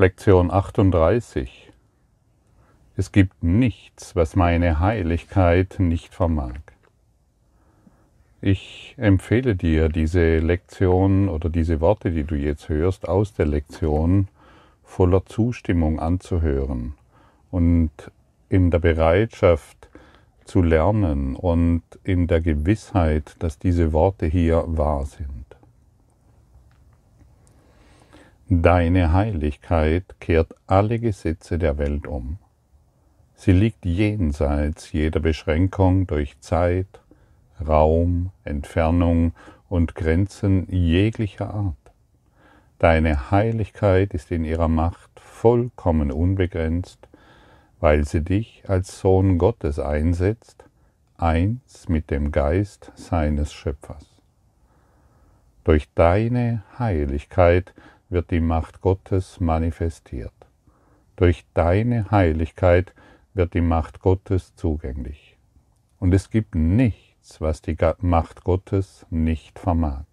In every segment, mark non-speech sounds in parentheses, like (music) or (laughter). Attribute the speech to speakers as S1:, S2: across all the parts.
S1: Lektion 38. Es gibt nichts, was meine Heiligkeit nicht vermag. Ich empfehle dir, diese Lektion oder diese Worte, die du jetzt hörst, aus der Lektion voller Zustimmung anzuhören und in der Bereitschaft zu lernen und in der Gewissheit, dass diese Worte hier wahr sind. Deine Heiligkeit kehrt alle Gesetze der Welt um. Sie liegt jenseits jeder Beschränkung durch Zeit, Raum, Entfernung und Grenzen jeglicher Art. Deine Heiligkeit ist in ihrer Macht vollkommen unbegrenzt, weil sie dich als Sohn Gottes einsetzt, eins mit dem Geist seines Schöpfers. Durch deine Heiligkeit wird die Macht Gottes manifestiert. Durch deine Heiligkeit wird die Macht Gottes zugänglich. Und es gibt nichts, was die Macht Gottes nicht vermag.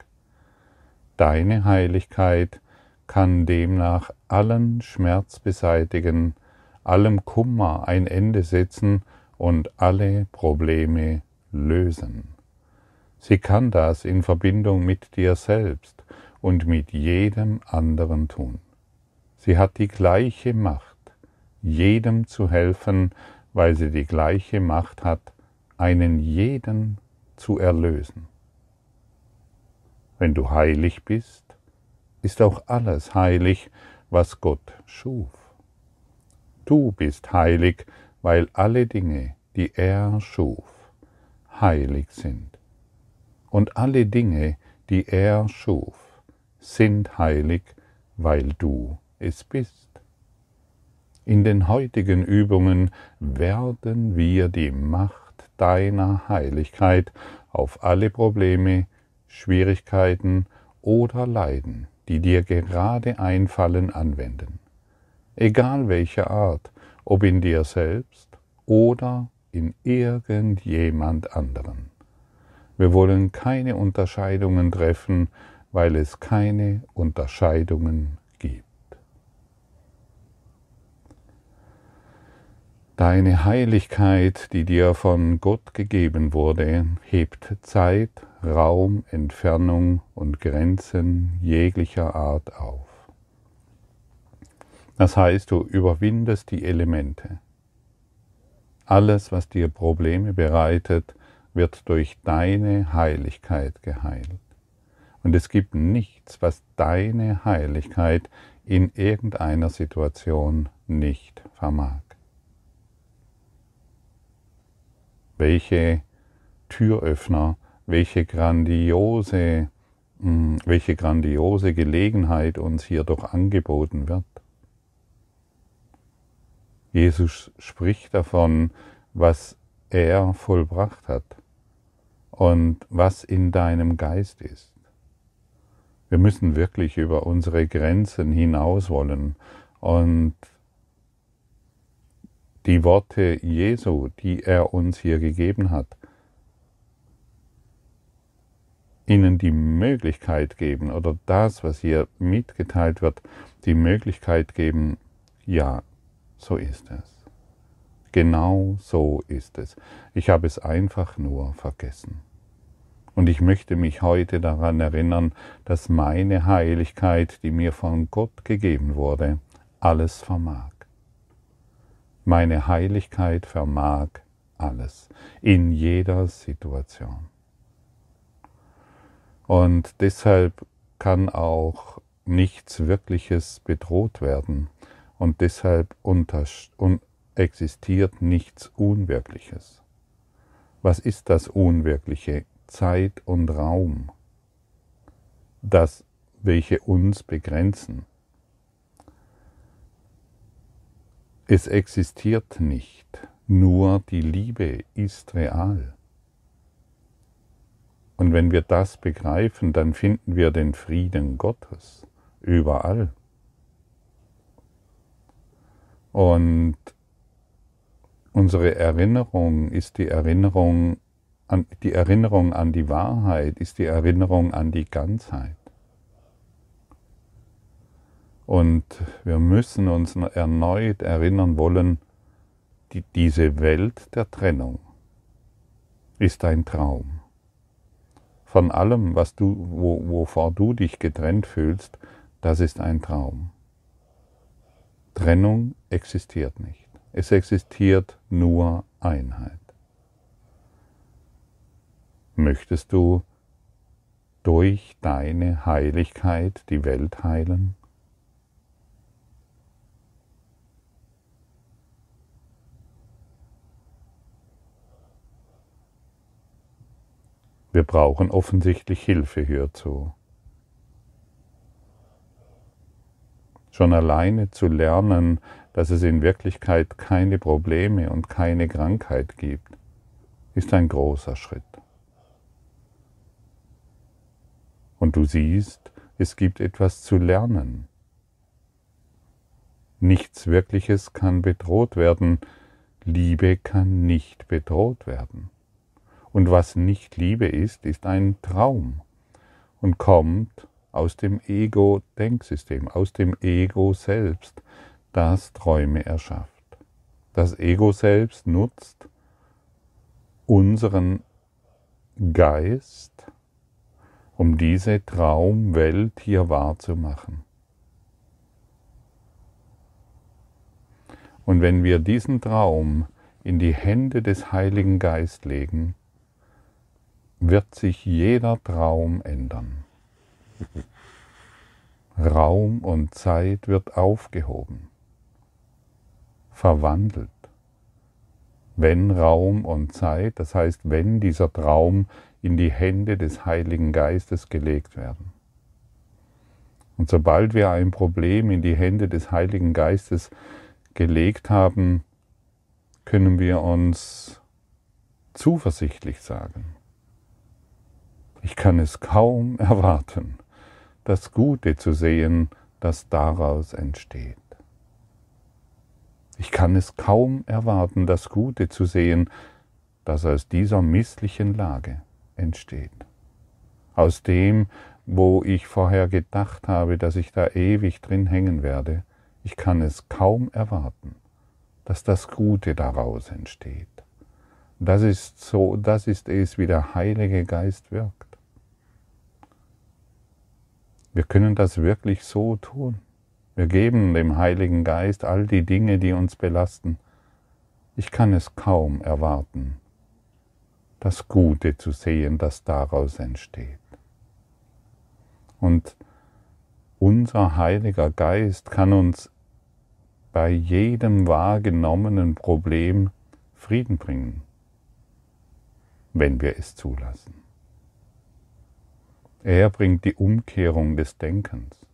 S1: Deine Heiligkeit kann demnach allen Schmerz beseitigen, allem Kummer ein Ende setzen und alle Probleme lösen. Sie kann das in Verbindung mit dir selbst und mit jedem anderen tun. Sie hat die gleiche Macht, jedem zu helfen, weil sie die gleiche Macht hat, einen jeden zu erlösen. Wenn du heilig bist, ist auch alles heilig, was Gott schuf. Du bist heilig, weil alle Dinge, die er schuf, heilig sind. Und alle Dinge, die er schuf, sind heilig, weil du es bist. In den heutigen Übungen werden wir die Macht deiner Heiligkeit auf alle Probleme, Schwierigkeiten oder Leiden, die dir gerade einfallen, anwenden. Egal welcher Art, ob in dir selbst oder in irgendjemand anderen. Wir wollen keine Unterscheidungen treffen, weil es keine Unterscheidungen gibt. Deine Heiligkeit, die dir von Gott gegeben wurde, hebt Zeit, Raum, Entfernung und Grenzen jeglicher Art auf. Das heißt, du überwindest die Elemente. Alles, was dir Probleme bereitet, wird durch deine Heiligkeit geheilt. Und es gibt nichts, was deine Heiligkeit in irgendeiner Situation nicht vermag. Welche Türöffner, welche grandiose, hm, welche grandiose Gelegenheit uns hier doch angeboten wird. Jesus spricht davon, was er vollbracht hat und was in deinem Geist ist. Wir müssen wirklich über unsere Grenzen hinaus wollen und die Worte Jesu, die er uns hier gegeben hat, ihnen die Möglichkeit geben oder das, was hier mitgeteilt wird, die Möglichkeit geben, ja, so ist es. Genau so ist es. Ich habe es einfach nur vergessen. Und ich möchte mich heute daran erinnern, dass meine Heiligkeit, die mir von Gott gegeben wurde, alles vermag. Meine Heiligkeit vermag alles, in jeder Situation. Und deshalb kann auch nichts Wirkliches bedroht werden und deshalb existiert nichts Unwirkliches. Was ist das Unwirkliche? Zeit und Raum, das, welche uns begrenzen. Es existiert nicht, nur die Liebe ist real. Und wenn wir das begreifen, dann finden wir den Frieden Gottes überall. Und unsere Erinnerung ist die Erinnerung an, die Erinnerung an die Wahrheit ist die Erinnerung an die Ganzheit. Und wir müssen uns erneut erinnern wollen, die, diese Welt der Trennung ist ein Traum. Von allem, was du, wo, wovor du dich getrennt fühlst, das ist ein Traum. Trennung existiert nicht. Es existiert nur Einheit. Möchtest du durch deine Heiligkeit die Welt heilen? Wir brauchen offensichtlich Hilfe hierzu. Schon alleine zu lernen, dass es in Wirklichkeit keine Probleme und keine Krankheit gibt, ist ein großer Schritt. Und du siehst, es gibt etwas zu lernen. Nichts Wirkliches kann bedroht werden, Liebe kann nicht bedroht werden. Und was nicht Liebe ist, ist ein Traum und kommt aus dem Ego-Denksystem, aus dem Ego selbst, das Träume erschafft. Das Ego selbst nutzt unseren Geist, um diese Traumwelt hier wahrzumachen. Und wenn wir diesen Traum in die Hände des Heiligen Geist legen, wird sich jeder Traum ändern. Raum und Zeit wird aufgehoben, verwandelt. Wenn Raum und Zeit, das heißt, wenn dieser Traum in die Hände des Heiligen Geistes gelegt werden. Und sobald wir ein Problem in die Hände des Heiligen Geistes gelegt haben, können wir uns zuversichtlich sagen, ich kann es kaum (laughs) erwarten, das Gute zu sehen, das daraus entsteht. Ich kann es kaum erwarten, das Gute zu sehen, das aus dieser misslichen Lage entsteht. Aus dem, wo ich vorher gedacht habe, dass ich da ewig drin hängen werde, ich kann es kaum erwarten, dass das Gute daraus entsteht. Das ist so, das ist es, wie der Heilige Geist wirkt. Wir können das wirklich so tun. Wir geben dem Heiligen Geist all die Dinge, die uns belasten. Ich kann es kaum erwarten, das Gute zu sehen, das daraus entsteht. Und unser Heiliger Geist kann uns bei jedem wahrgenommenen Problem Frieden bringen, wenn wir es zulassen. Er bringt die Umkehrung des Denkens.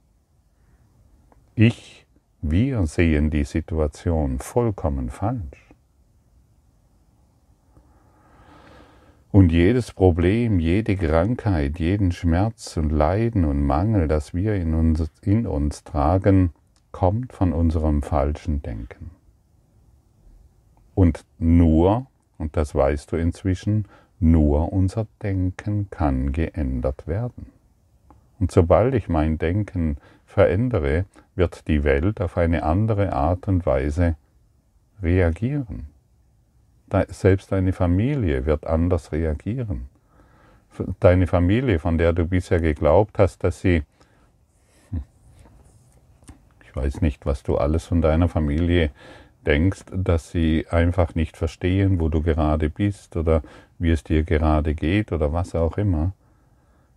S1: Ich, wir sehen die Situation vollkommen falsch. Und jedes Problem, jede Krankheit, jeden Schmerz und Leiden und Mangel, das wir in uns, in uns tragen, kommt von unserem falschen Denken. Und nur, und das weißt du inzwischen, nur unser Denken kann geändert werden. Und sobald ich mein Denken verändere, wird die Welt auf eine andere Art und Weise reagieren. Selbst deine Familie wird anders reagieren. Deine Familie, von der du bisher geglaubt hast, dass sie, hm, ich weiß nicht, was du alles von deiner Familie denkst, dass sie einfach nicht verstehen, wo du gerade bist oder wie es dir gerade geht oder was auch immer.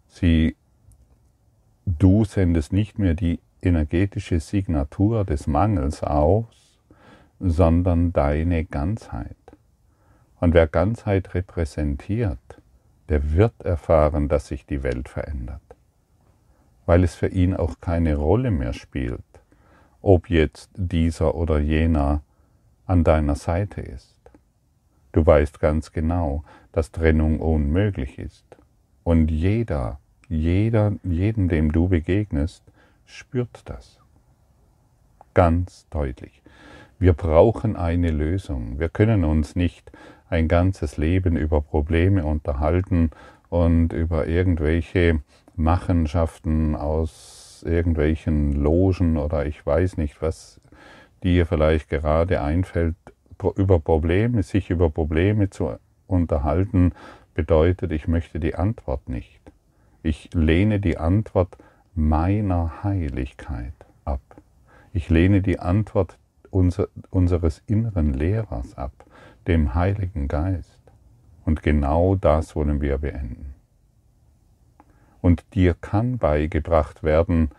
S1: Sie, du sendest nicht mehr die energetische Signatur des Mangels aus, sondern deine Ganzheit. Und wer Ganzheit repräsentiert, der wird erfahren, dass sich die Welt verändert, weil es für ihn auch keine Rolle mehr spielt, ob jetzt dieser oder jener an deiner Seite ist. Du weißt ganz genau, dass Trennung unmöglich ist. Und jeder, jeder, jeden, dem du begegnest, spürt das. Ganz deutlich. Wir brauchen eine Lösung. Wir können uns nicht ein ganzes Leben über Probleme unterhalten und über irgendwelche Machenschaften aus irgendwelchen Logen oder ich weiß nicht, was dir vielleicht gerade einfällt, über Probleme, sich über Probleme zu unterhalten, bedeutet, ich möchte die Antwort nicht. Ich lehne die Antwort meiner Heiligkeit ab. Ich lehne die Antwort unser, unseres inneren Lehrers ab, dem Heiligen Geist. Und genau das wollen wir beenden. Und dir kann beigebracht werden,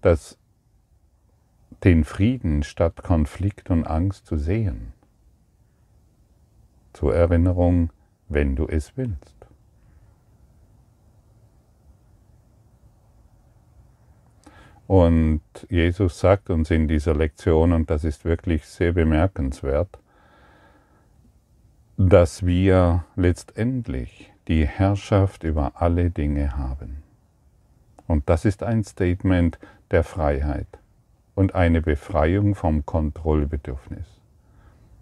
S1: dass den Frieden statt Konflikt und Angst zu sehen. Zur Erinnerung, wenn du es willst. Und Jesus sagt uns in dieser Lektion, und das ist wirklich sehr bemerkenswert, dass wir letztendlich die Herrschaft über alle Dinge haben. Und das ist ein Statement der Freiheit und eine Befreiung vom Kontrollbedürfnis.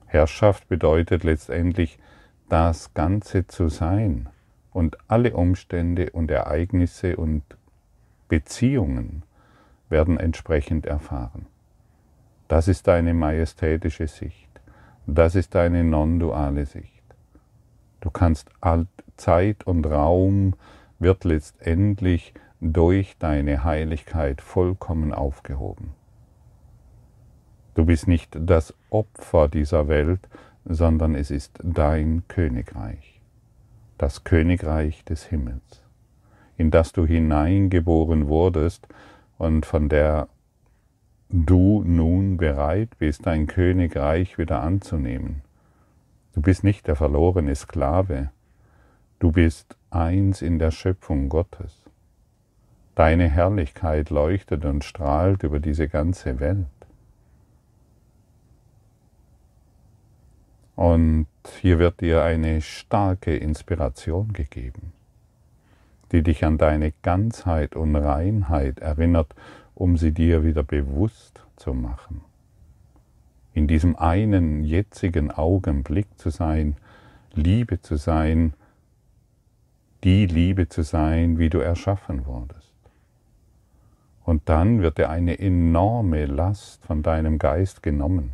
S1: Herrschaft bedeutet letztendlich das Ganze zu sein und alle Umstände und Ereignisse und Beziehungen werden entsprechend erfahren. Das ist eine majestätische Sicht. Das ist eine non-duale Sicht. Du kannst Zeit und Raum wird letztendlich durch deine Heiligkeit vollkommen aufgehoben. Du bist nicht das Opfer dieser Welt, sondern es ist dein Königreich, das Königreich des Himmels, in das du hineingeboren wurdest und von der du nun bereit bist, dein Königreich wieder anzunehmen. Du bist nicht der verlorene Sklave, du bist eins in der Schöpfung Gottes. Deine Herrlichkeit leuchtet und strahlt über diese ganze Welt. Und hier wird dir eine starke Inspiration gegeben, die dich an deine Ganzheit und Reinheit erinnert um sie dir wieder bewusst zu machen. In diesem einen jetzigen Augenblick zu sein, Liebe zu sein, die Liebe zu sein, wie du erschaffen wurdest. Und dann wird dir eine enorme Last von deinem Geist genommen.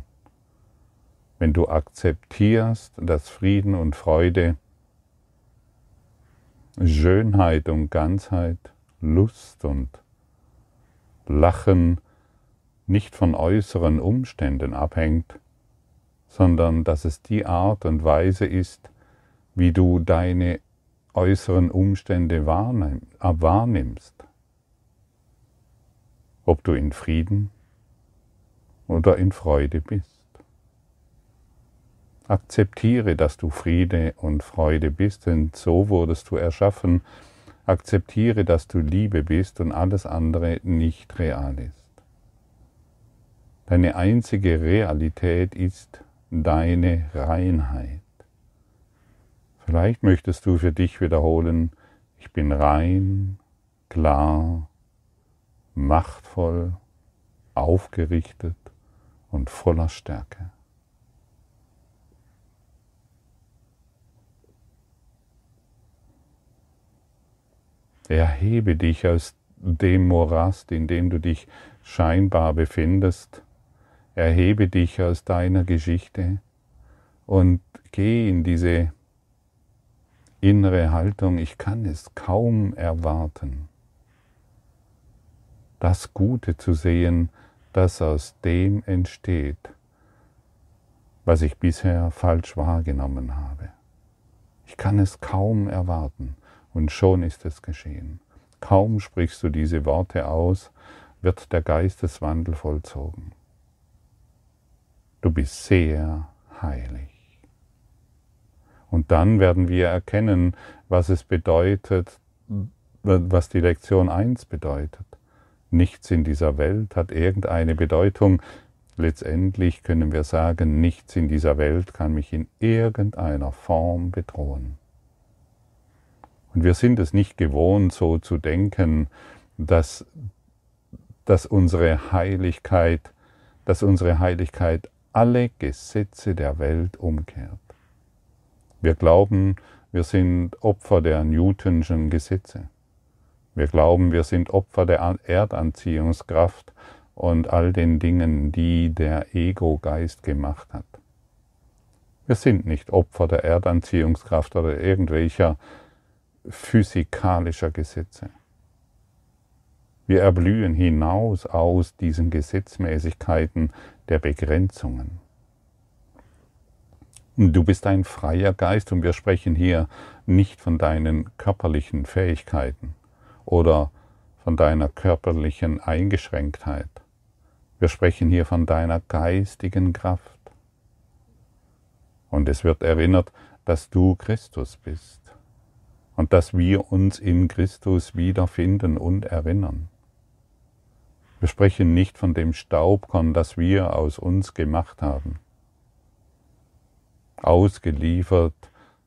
S1: Wenn du akzeptierst, dass Frieden und Freude, Schönheit und Ganzheit, Lust und Lachen nicht von äußeren Umständen abhängt, sondern dass es die Art und Weise ist, wie du deine äußeren Umstände wahrnimmst. Ob du in Frieden oder in Freude bist. Akzeptiere, dass du Friede und Freude bist, denn so wurdest du erschaffen, Akzeptiere, dass du Liebe bist und alles andere nicht real ist. Deine einzige Realität ist deine Reinheit. Vielleicht möchtest du für dich wiederholen, ich bin rein, klar, machtvoll, aufgerichtet und voller Stärke. Erhebe dich aus dem Morast, in dem du dich scheinbar befindest. Erhebe dich aus deiner Geschichte und geh in diese innere Haltung, ich kann es kaum erwarten, das Gute zu sehen, das aus dem entsteht, was ich bisher falsch wahrgenommen habe. Ich kann es kaum erwarten und schon ist es geschehen. Kaum sprichst du diese Worte aus, wird der Geisteswandel vollzogen. Du bist sehr heilig. Und dann werden wir erkennen, was es bedeutet, was die Lektion 1 bedeutet. Nichts in dieser Welt hat irgendeine Bedeutung. Letztendlich können wir sagen, nichts in dieser Welt kann mich in irgendeiner Form bedrohen. Und wir sind es nicht gewohnt, so zu denken, dass, dass unsere Heiligkeit, dass unsere Heiligkeit alle Gesetze der Welt umkehrt. Wir glauben, wir sind Opfer der Newtonschen Gesetze. Wir glauben, wir sind Opfer der Erdanziehungskraft und all den Dingen, die der Ego-Geist gemacht hat. Wir sind nicht Opfer der Erdanziehungskraft oder irgendwelcher physikalischer Gesetze. Wir erblühen hinaus aus diesen Gesetzmäßigkeiten der Begrenzungen. Du bist ein freier Geist und wir sprechen hier nicht von deinen körperlichen Fähigkeiten oder von deiner körperlichen Eingeschränktheit. Wir sprechen hier von deiner geistigen Kraft. Und es wird erinnert, dass du Christus bist und dass wir uns in Christus wiederfinden und erinnern. Wir sprechen nicht von dem Staubkorn, das wir aus uns gemacht haben, ausgeliefert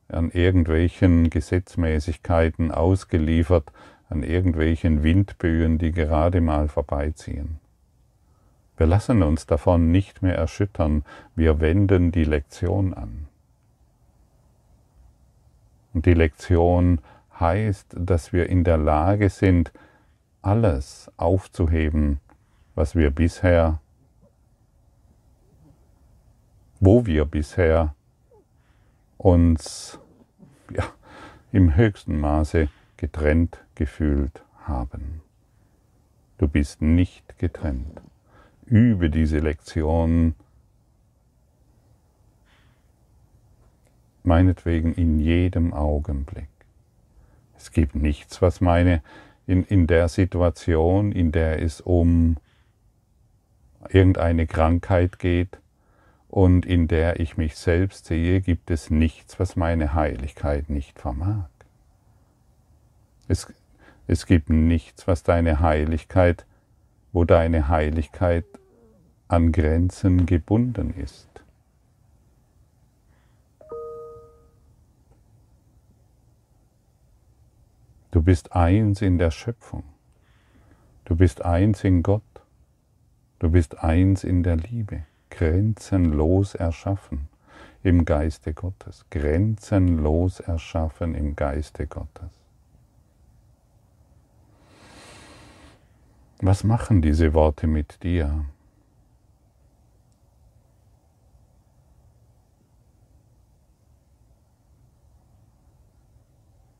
S1: an irgendwelchen Gesetzmäßigkeiten, ausgeliefert an irgendwelchen Windböen, die gerade mal vorbeiziehen. Wir lassen uns davon nicht mehr erschüttern, wir wenden die Lektion an. Und die Lektion heißt, dass wir in der Lage sind, alles aufzuheben, was wir bisher, wo wir bisher uns ja, im höchsten Maße getrennt gefühlt haben. Du bist nicht getrennt übe diese Lektion meinetwegen in jedem Augenblick. Es gibt nichts, was meine, in, in der Situation, in der es um irgendeine Krankheit geht und in der ich mich selbst sehe, gibt es nichts, was meine Heiligkeit nicht vermag. Es, es gibt nichts, was deine Heiligkeit, wo deine Heiligkeit an Grenzen gebunden ist. Du bist eins in der Schöpfung. Du bist eins in Gott. Du bist eins in der Liebe, grenzenlos erschaffen im Geiste Gottes, grenzenlos erschaffen im Geiste Gottes. Was machen diese Worte mit dir?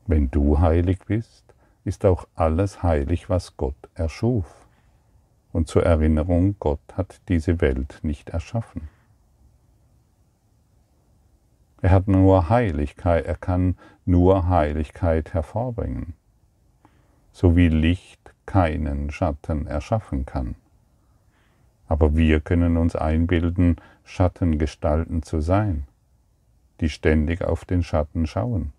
S1: Wenn du heilig bist, ist auch alles heilig, was Gott erschuf. Und zur Erinnerung, Gott hat diese Welt nicht erschaffen. Er hat nur Heiligkeit, er kann nur Heiligkeit hervorbringen, so wie Licht keinen Schatten erschaffen kann. Aber wir können uns einbilden, Schattengestalten zu sein, die ständig auf den Schatten schauen.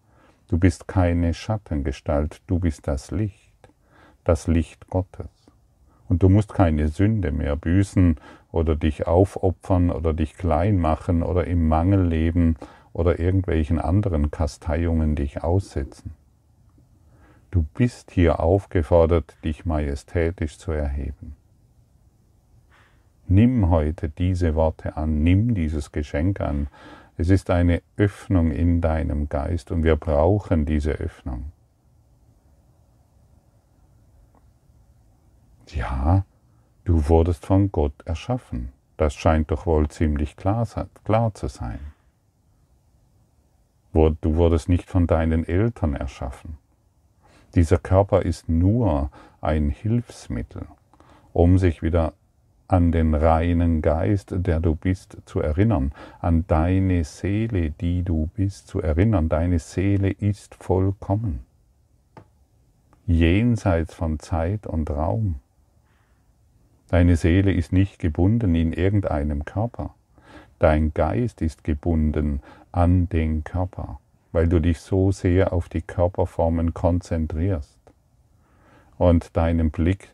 S1: Du bist keine Schattengestalt, du bist das Licht, das Licht Gottes. Und du musst keine Sünde mehr büßen oder dich aufopfern oder dich klein machen oder im Mangel leben oder irgendwelchen anderen Kasteiungen dich aussetzen. Du bist hier aufgefordert, dich majestätisch zu erheben. Nimm heute diese Worte an, nimm dieses Geschenk an, es ist eine Öffnung in deinem Geist und wir brauchen diese Öffnung. Ja, du wurdest von Gott erschaffen. Das scheint doch wohl ziemlich klar, klar zu sein. Du wurdest nicht von deinen Eltern erschaffen. Dieser Körper ist nur ein Hilfsmittel, um sich wieder an den reinen Geist, der du bist, zu erinnern, an deine Seele, die du bist, zu erinnern. Deine Seele ist vollkommen, jenseits von Zeit und Raum. Deine Seele ist nicht gebunden in irgendeinem Körper. Dein Geist ist gebunden an den Körper, weil du dich so sehr auf die Körperformen konzentrierst und deinen Blick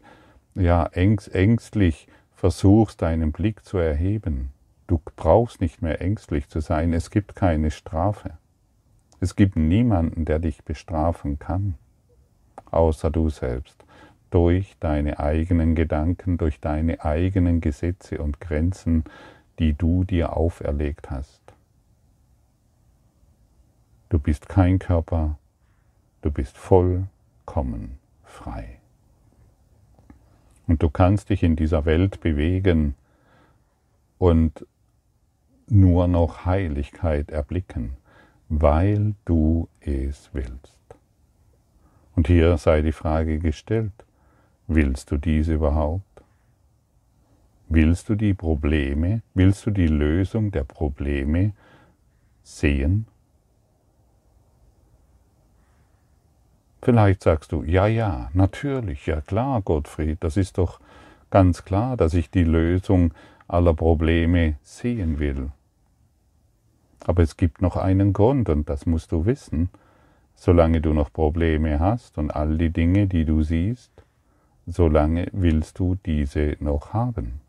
S1: ja ängstlich versuchst, deinen Blick zu erheben. Du brauchst nicht mehr ängstlich zu sein. Es gibt keine Strafe. Es gibt niemanden, der dich bestrafen kann, außer du selbst, durch deine eigenen Gedanken, durch deine eigenen Gesetze und Grenzen, die du dir auferlegt hast. Du bist kein Körper, du bist vollkommen frei. Und du kannst dich in dieser Welt bewegen und nur noch Heiligkeit erblicken, weil du es willst. Und hier sei die Frage gestellt, willst du dies überhaupt? Willst du die Probleme, willst du die Lösung der Probleme sehen? Vielleicht sagst du, ja, ja, natürlich, ja klar, Gottfried, das ist doch ganz klar, dass ich die Lösung aller Probleme sehen will. Aber es gibt noch einen Grund und das musst du wissen. Solange du noch Probleme hast und all die Dinge, die du siehst, solange willst du diese noch haben.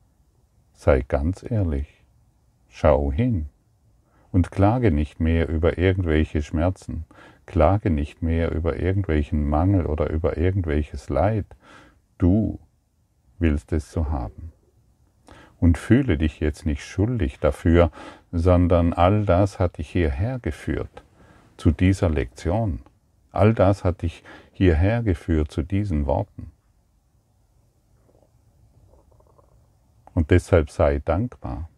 S1: Sei ganz ehrlich. Schau hin und klage nicht mehr über irgendwelche Schmerzen, klage nicht mehr über irgendwelchen Mangel oder über irgendwelches Leid. Du willst es so haben. Und fühle dich jetzt nicht schuldig dafür, sondern all das hat dich hierher geführt, zu dieser Lektion. All das hat dich hierher geführt zu diesen Worten. Und deshalb sei dankbar.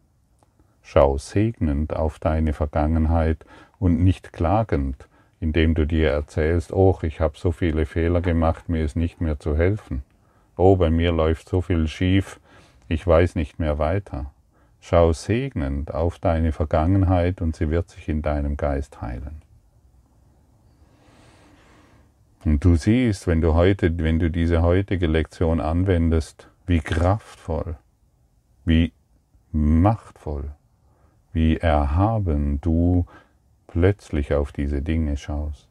S1: Schau segnend auf deine Vergangenheit und nicht klagend, indem du dir erzählst, oh, ich habe so viele Fehler gemacht, mir ist nicht mehr zu helfen. Oh, bei mir läuft so viel schief, ich weiß nicht mehr weiter. Schau segnend auf deine Vergangenheit und sie wird sich in deinem Geist heilen. Und du siehst, wenn du heute, wenn du diese heutige Lektion anwendest, wie kraftvoll wie machtvoll, wie erhaben du plötzlich auf diese Dinge schaust.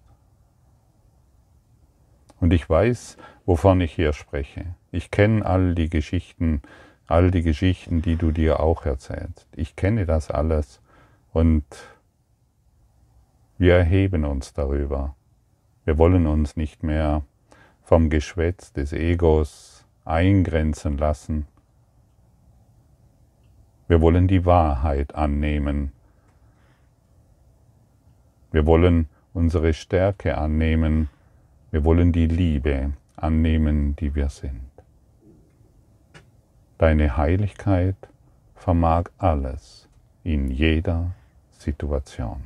S1: Und ich weiß, wovon ich hier spreche. Ich kenne all die Geschichten, all die Geschichten, die du dir auch erzählst. Ich kenne das alles und wir erheben uns darüber. Wir wollen uns nicht mehr vom Geschwätz des Egos eingrenzen lassen, wir wollen die Wahrheit annehmen. Wir wollen unsere Stärke annehmen. Wir wollen die Liebe annehmen, die wir sind. Deine Heiligkeit vermag alles in jeder Situation.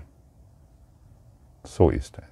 S1: So ist es.